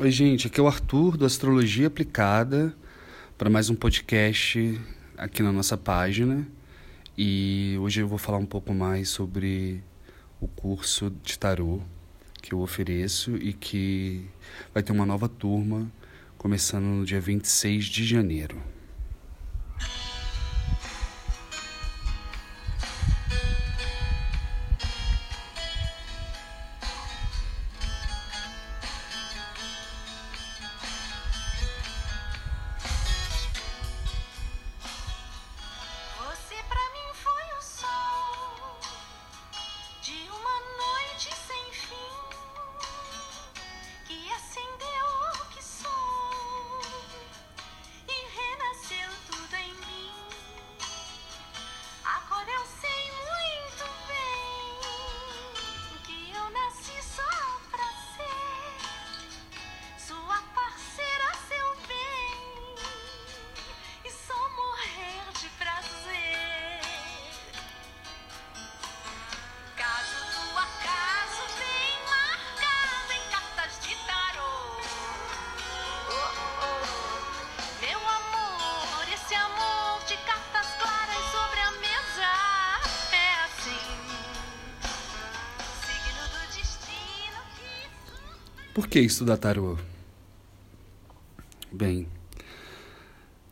Oi, gente, aqui é o Arthur do Astrologia Aplicada para mais um podcast aqui na nossa página. E hoje eu vou falar um pouco mais sobre o curso de tarô que eu ofereço e que vai ter uma nova turma começando no dia 26 de janeiro. Por que estudar tarô? Bem,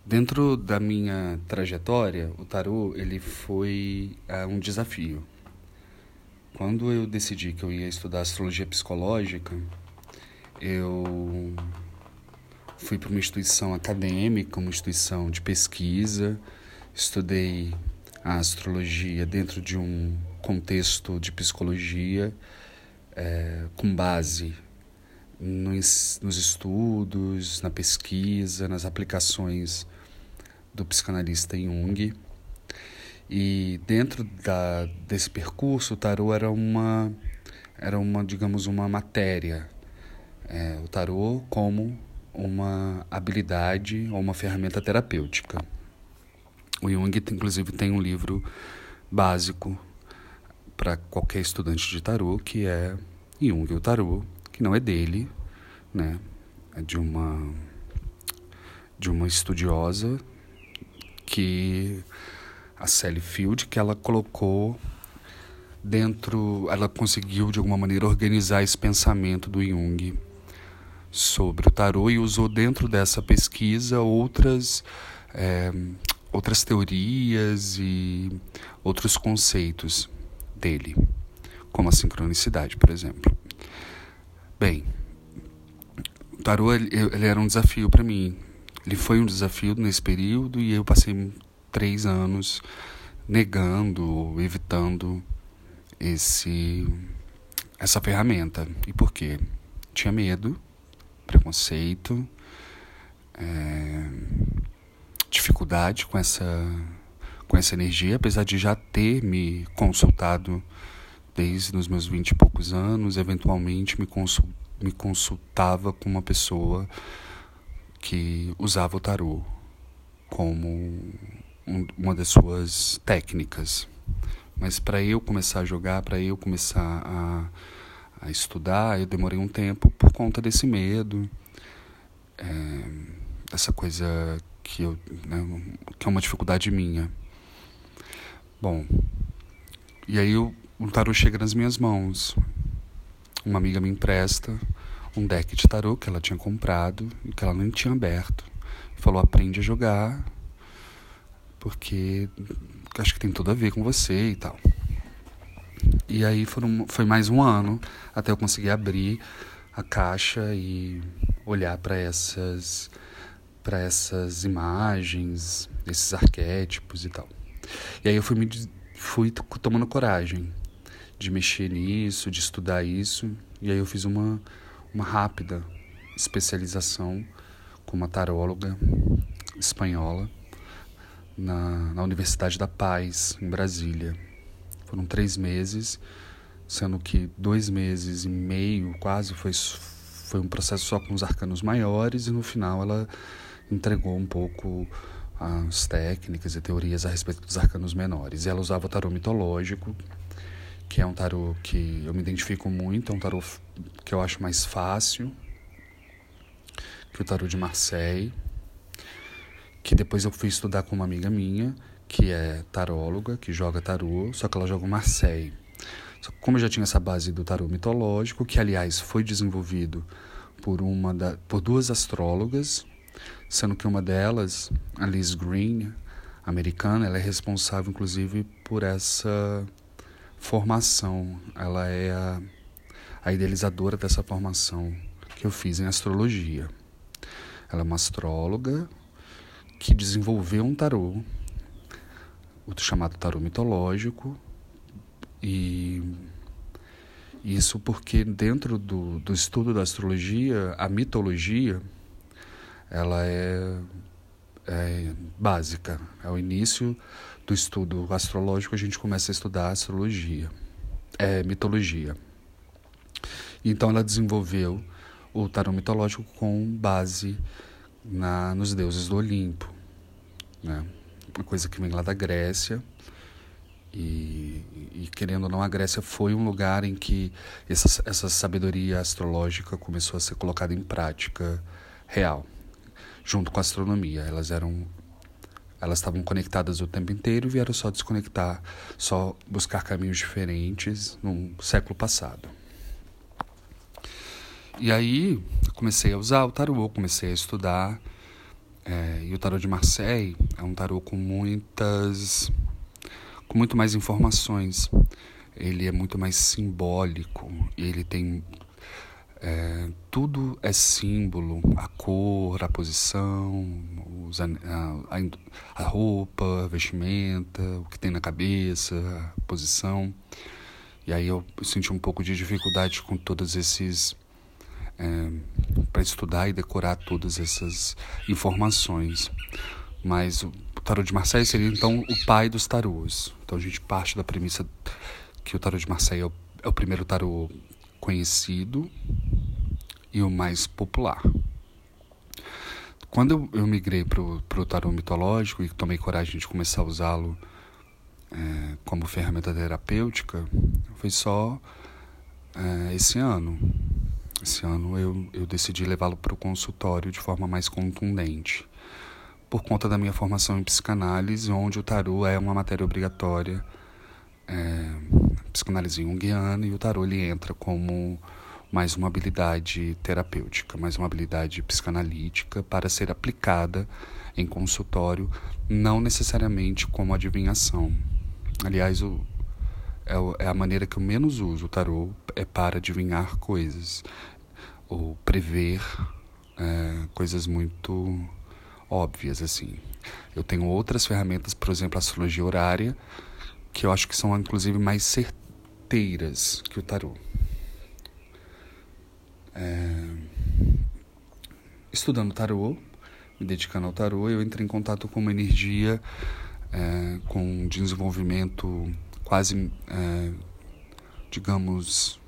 dentro da minha trajetória, o tarô ele foi uh, um desafio. Quando eu decidi que eu ia estudar astrologia psicológica, eu fui para uma instituição acadêmica, uma instituição de pesquisa, estudei a astrologia dentro de um contexto de psicologia é, com base nos, estudos, na pesquisa, nas aplicações do psicanalista Jung. E dentro da, desse percurso, o tarô era uma, era uma digamos, uma matéria. É, o tarô como uma habilidade ou uma ferramenta terapêutica. O Jung, inclusive, tem um livro básico para qualquer estudante de tarô, que é Jung, o tarô, que não é dele, né? É de uma de uma estudiosa que a Sally Field que ela colocou dentro, ela conseguiu de alguma maneira organizar esse pensamento do Jung sobre o tarô e usou dentro dessa pesquisa outras é, outras teorias e outros conceitos dele, como a sincronicidade, por exemplo. Bem, o tarô ele, ele era um desafio para mim. Ele foi um desafio nesse período e eu passei três anos negando, evitando esse essa ferramenta. E por quê? Tinha medo, preconceito, é, dificuldade com essa com essa energia, apesar de já ter me consultado desde os meus vinte e poucos anos, eventualmente me, consul, me consultava com uma pessoa que usava o tarô como um, uma das suas técnicas. Mas para eu começar a jogar, para eu começar a, a, estudar, eu demorei um tempo por conta desse medo, é, dessa coisa que, eu, né, que é uma dificuldade minha. Bom, e aí eu um tarô chega nas minhas mãos. Uma amiga me empresta um deck de tarô que ela tinha comprado e que ela nem tinha aberto. Falou: aprende a jogar, porque acho que tem tudo a ver com você e tal. E aí foram, foi mais um ano até eu conseguir abrir a caixa e olhar para essas para essas imagens, esses arquétipos e tal. E aí eu fui me fui tomando coragem de mexer nisso, de estudar isso. E aí eu fiz uma, uma rápida especialização com uma taróloga espanhola na, na Universidade da Paz, em Brasília. Foram três meses, sendo que dois meses e meio quase foi, foi um processo só com os arcanos maiores, e no final ela entregou um pouco as técnicas e teorias a respeito dos arcanos menores. E ela usava o tarô mitológico, que é um tarô que eu me identifico muito, é um tarô que eu acho mais fácil que o tarô de Marseille, que depois eu fui estudar com uma amiga minha, que é taróloga, que joga tarô, só que ela joga o Marseille. Como eu já tinha essa base do tarô mitológico, que aliás foi desenvolvido por uma da, por duas astrólogas, sendo que uma delas, a Liz Green, americana, ela é responsável inclusive por essa formação. Ela é a, a idealizadora dessa formação que eu fiz em astrologia. Ela é uma astróloga que desenvolveu um tarô, o chamado tarô mitológico, e isso porque dentro do, do estudo da astrologia, a mitologia, ela é, é básica. É o início do estudo astrológico, a gente começa a estudar astrologia, é mitologia. Então ela desenvolveu o tarô mitológico com base na, nos deuses do Olimpo, né? uma coisa que vem lá da Grécia. E, e, querendo ou não, a Grécia foi um lugar em que essa, essa sabedoria astrológica começou a ser colocada em prática real, junto com a astronomia. Elas eram elas estavam conectadas o tempo inteiro e vieram só desconectar, só buscar caminhos diferentes no século passado. E aí comecei a usar o tarô, comecei a estudar. É, e o tarô de Marseille é um tarô com muitas, com muito mais informações. Ele é muito mais simbólico. Ele tem é, tudo é símbolo, a cor, a posição, os, a, a, a, roupa, a vestimenta, o que tem na cabeça, a posição. E aí eu senti um pouco de dificuldade com todos esses. É, para estudar e decorar todas essas informações. Mas o tarô de Marseille seria então o pai dos tarôs. Então a gente parte da premissa que o tarô de Marseille é o, é o primeiro tarô conhecido e o mais popular. Quando eu, migrei para o tarô mitológico e tomei coragem de começar a usá-lo é, como ferramenta terapêutica, foi só é, esse ano. Esse ano eu, eu decidi levá-lo para o consultório de forma mais contundente, por conta da minha formação em psicanálise, onde o tarô é uma matéria obrigatória é, psicanálise junguiana e o tarô ele entra como mais uma habilidade terapêutica, mais uma habilidade psicanalítica para ser aplicada em consultório, não necessariamente como adivinhação. Aliás, o, é, é a maneira que eu menos uso o tarô é para adivinhar coisas ou prever é, coisas muito óbvias assim. Eu tenho outras ferramentas, por exemplo, a astrologia horária, que eu acho que são inclusive mais certeiras que o tarô. É... Estudando tarô, me dedicando ao tarô, eu entrei em contato com uma energia é, com um desenvolvimento quase, é, digamos,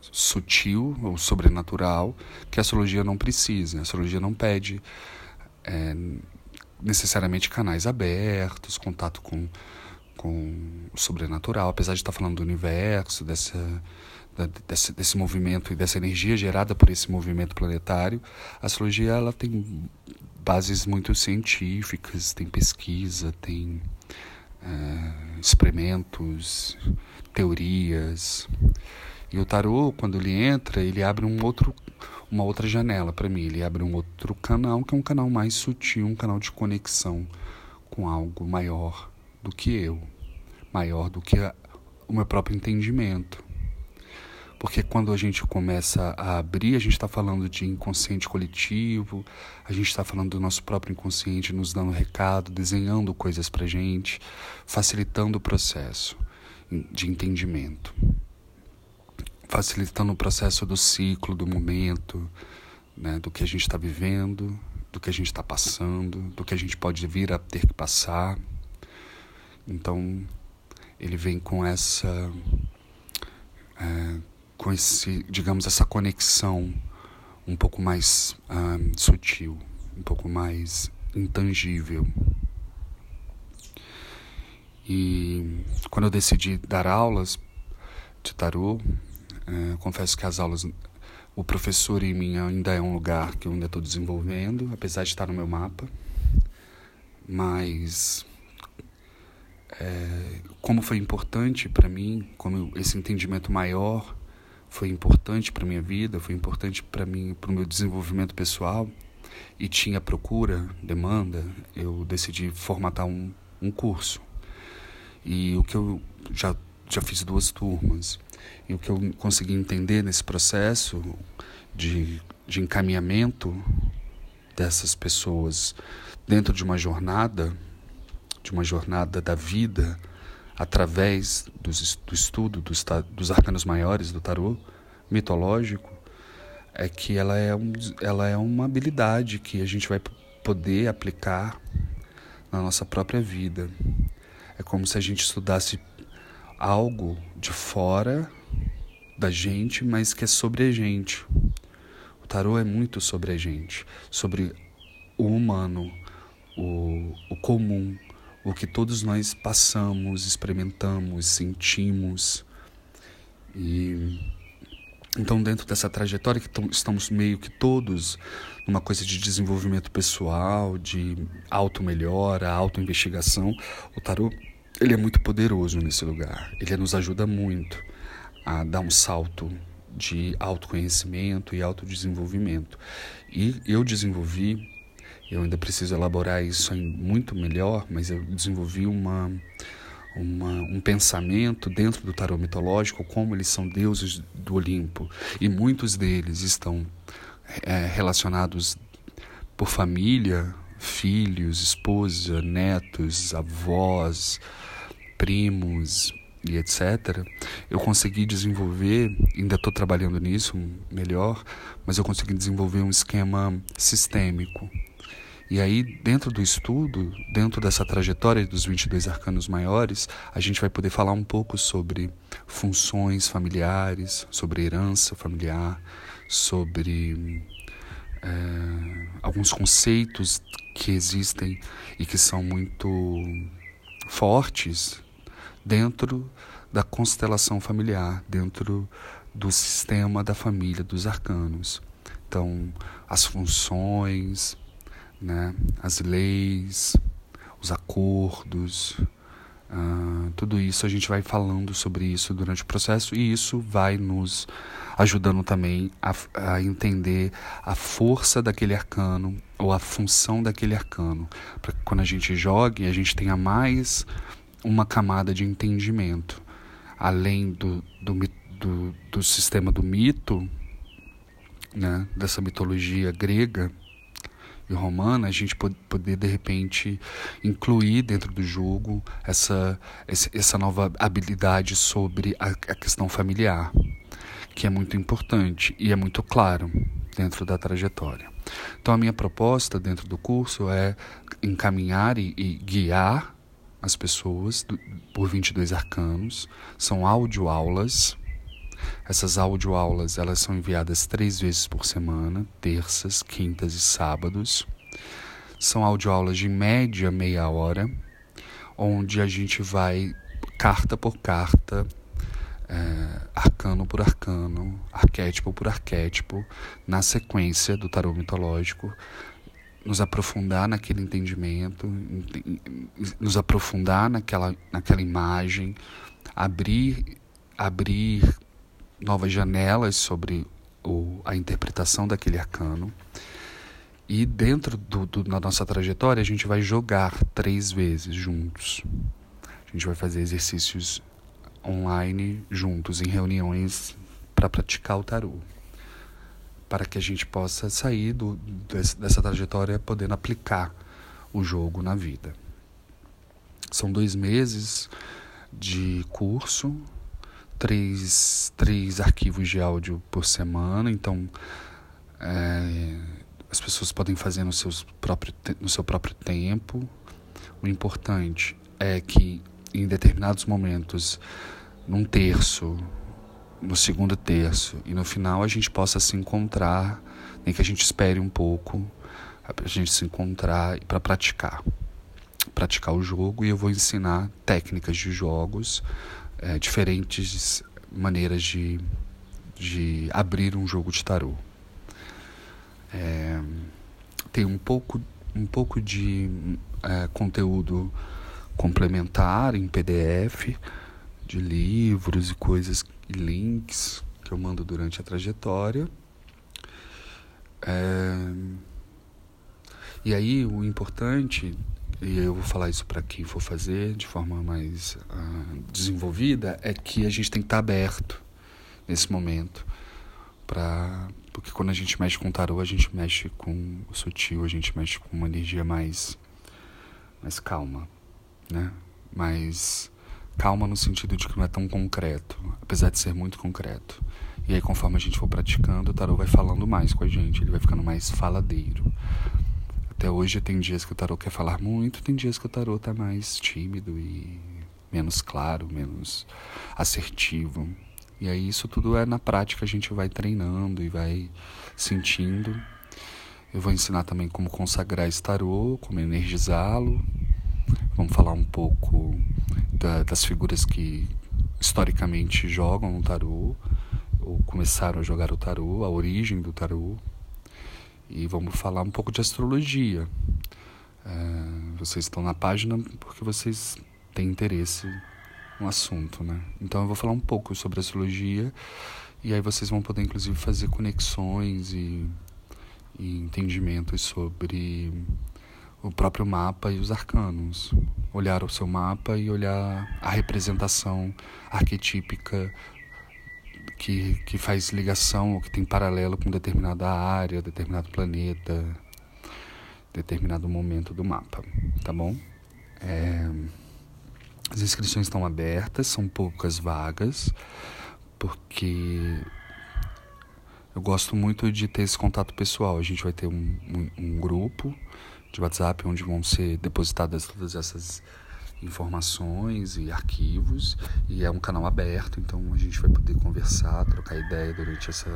sutil ou sobrenatural, que a astrologia não precisa. A astrologia não pede é, necessariamente canais abertos, contato com com o sobrenatural, apesar de estar falando do universo, dessa, desse, desse movimento e dessa energia gerada por esse movimento planetário, a astrologia ela tem bases muito científicas, tem pesquisa, tem é, experimentos, teorias. E o tarô, quando ele entra, ele abre um outro, uma outra janela para mim. Ele abre um outro canal, que é um canal mais sutil, um canal de conexão com algo maior do que eu, maior do que a, o meu próprio entendimento. Porque quando a gente começa a abrir, a gente está falando de inconsciente coletivo, a gente está falando do nosso próprio inconsciente nos dando recado, desenhando coisas para gente, facilitando o processo de entendimento, facilitando o processo do ciclo, do momento, né, do que a gente está vivendo, do que a gente está passando, do que a gente pode vir a ter que passar. Então, ele vem com essa. É, com esse, digamos, essa conexão um pouco mais sutil, um pouco mais intangível. E quando eu decidi dar aulas de tarô, é, confesso que as aulas O professor em mim ainda é um lugar que eu ainda estou desenvolvendo, apesar de estar no meu mapa. Mas é, como foi importante para mim, como esse entendimento maior foi importante para minha vida, foi importante para mim, para o meu desenvolvimento pessoal e tinha procura, demanda, eu decidi formatar um, um curso. E o que eu já já fiz duas turmas e o que eu consegui entender nesse processo de, de encaminhamento dessas pessoas dentro de uma jornada, de uma jornada da vida, através dos, do estudo dos, dos arcanos maiores do tarô mitológico, é que ela é, um, ela é uma habilidade que a gente vai poder aplicar na nossa própria vida. É como se a gente estudasse algo de fora da gente, mas que é sobre a gente. O tarô é muito sobre a gente, sobre o humano, o, o comum, o que todos nós passamos, experimentamos, sentimos. E então, dentro dessa trajetória que estamos meio que todos numa coisa de desenvolvimento pessoal, de auto-melhora, auto-investigação, o tarô ele é muito poderoso nesse lugar. Ele nos ajuda muito a dar um salto de autoconhecimento e autodesenvolvimento. E eu desenvolvi, eu ainda preciso elaborar isso muito melhor, mas eu desenvolvi uma, uma, um pensamento dentro do tarô mitológico, como eles são deuses do Olimpo. E muitos deles estão é, relacionados por família, filhos, esposa, netos, avós, primos, e etc., eu consegui desenvolver, ainda estou trabalhando nisso melhor, mas eu consegui desenvolver um esquema sistêmico. E aí, dentro do estudo, dentro dessa trajetória dos 22 arcanos maiores, a gente vai poder falar um pouco sobre funções familiares, sobre herança familiar, sobre é, alguns conceitos que existem e que são muito fortes dentro da constelação familiar, dentro do sistema da família, dos arcanos. Então, as funções, né, as leis, os acordos, uh, tudo isso a gente vai falando sobre isso durante o processo e isso vai nos ajudando também a, a entender a força daquele arcano ou a função daquele arcano, para que quando a gente jogue a gente tenha mais uma camada de entendimento, além do, do, do, do sistema do mito, né, dessa mitologia grega e romana, a gente poder de repente incluir dentro do jogo essa, essa nova habilidade sobre a, a questão familiar, que é muito importante e é muito claro dentro da trajetória. Então, a minha proposta dentro do curso é encaminhar e, e guiar as pessoas do, por 22 arcanos. São audioaulas. Essas audioaulas elas são enviadas três vezes por semana, terças, quintas e sábados. São audioaulas de média meia hora, onde a gente vai carta por carta, é, arcano por arcano, arquétipo por arquétipo, na sequência do tarô mitológico, nos aprofundar naquele entendimento, nos aprofundar naquela, naquela imagem, abrir, abrir novas janelas sobre o, a interpretação daquele arcano. E dentro do, do, da nossa trajetória, a gente vai jogar três vezes juntos. A gente vai fazer exercícios online juntos, em reuniões, para praticar o tarô para que a gente possa sair do, dessa trajetória podendo aplicar o jogo na vida. São dois meses de curso, três, três arquivos de áudio por semana, então é, as pessoas podem fazer no, seus próprio, no seu próprio tempo. O importante é que em determinados momentos, num terço, no segundo terço e no final a gente possa se encontrar, nem que a gente espere um pouco para a gente se encontrar para praticar. Praticar o jogo e eu vou ensinar técnicas de jogos, é, diferentes maneiras de, de abrir um jogo de tarô. É, tem um pouco, um pouco de é, conteúdo complementar em PDF, de livros e coisas e links que eu mando durante a trajetória. É, e aí o importante, e eu vou falar isso para quem for fazer de forma mais uh, desenvolvida, é que a gente tem que estar tá aberto nesse momento para porque quando a gente mexe com o tarô, a gente mexe com o sutil, a gente mexe com uma energia mais mais calma, né? Mais calma no sentido de que não é tão concreto, apesar de ser muito concreto. E aí conforme a gente for praticando, o tarô vai falando mais com a gente, ele vai ficando mais faladeiro. Até hoje tem dias que o tarô quer falar muito, tem dias que o tarô tá mais tímido e menos claro, menos assertivo. E aí isso tudo é na prática, a gente vai treinando e vai sentindo. Eu vou ensinar também como consagrar esse tarô, como energizá-lo. Vamos falar um pouco da, das figuras que historicamente jogam no tarô, ou começaram a jogar o tarô, a origem do tarô. E vamos falar um pouco de astrologia. É, vocês estão na página porque vocês têm interesse um assunto, né? Então eu vou falar um pouco sobre astrologia e aí vocês vão poder inclusive fazer conexões e, e entendimentos sobre o próprio mapa e os arcanos. Olhar o seu mapa e olhar a representação arquetípica que, que faz ligação ou que tem paralelo com determinada área, determinado planeta, determinado momento do mapa, tá bom? É... As inscrições estão abertas, são poucas vagas, porque eu gosto muito de ter esse contato pessoal. A gente vai ter um, um, um grupo de WhatsApp onde vão ser depositadas todas essas informações e arquivos e é um canal aberto, então a gente vai poder conversar, trocar ideia durante essa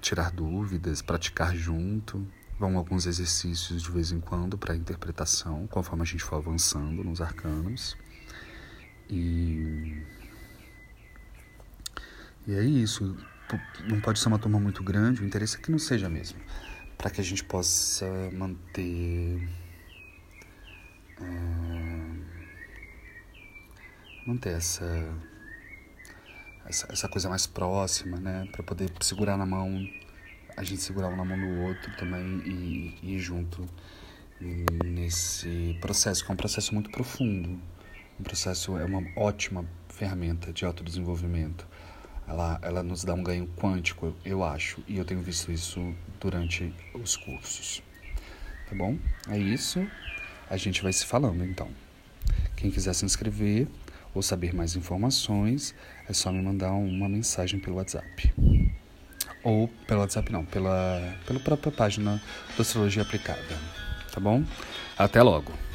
tirar dúvidas, praticar junto. Vão alguns exercícios de vez em quando para interpretação, conforme a gente for avançando nos arcanos. E, e é isso. Não pode ser uma turma muito grande, o interesse é que não seja mesmo. Para que a gente possa manter. Uh, manter essa, essa, essa coisa mais próxima, né? Para poder segurar na mão, a gente segurar um na mão do outro também e, ir junto nesse processo, que é um processo muito profundo. O processo é uma ótima ferramenta de autodesenvolvimento. Ela, ela nos dá um ganho quântico, eu acho, e eu tenho visto isso durante os cursos. Tá bom? É isso. A gente vai se falando então. Quem quiser se inscrever ou saber mais informações, é só me mandar uma mensagem pelo WhatsApp. Ou pelo WhatsApp não, pela, pela própria página da Astrologia Aplicada. Tá bom? Até logo!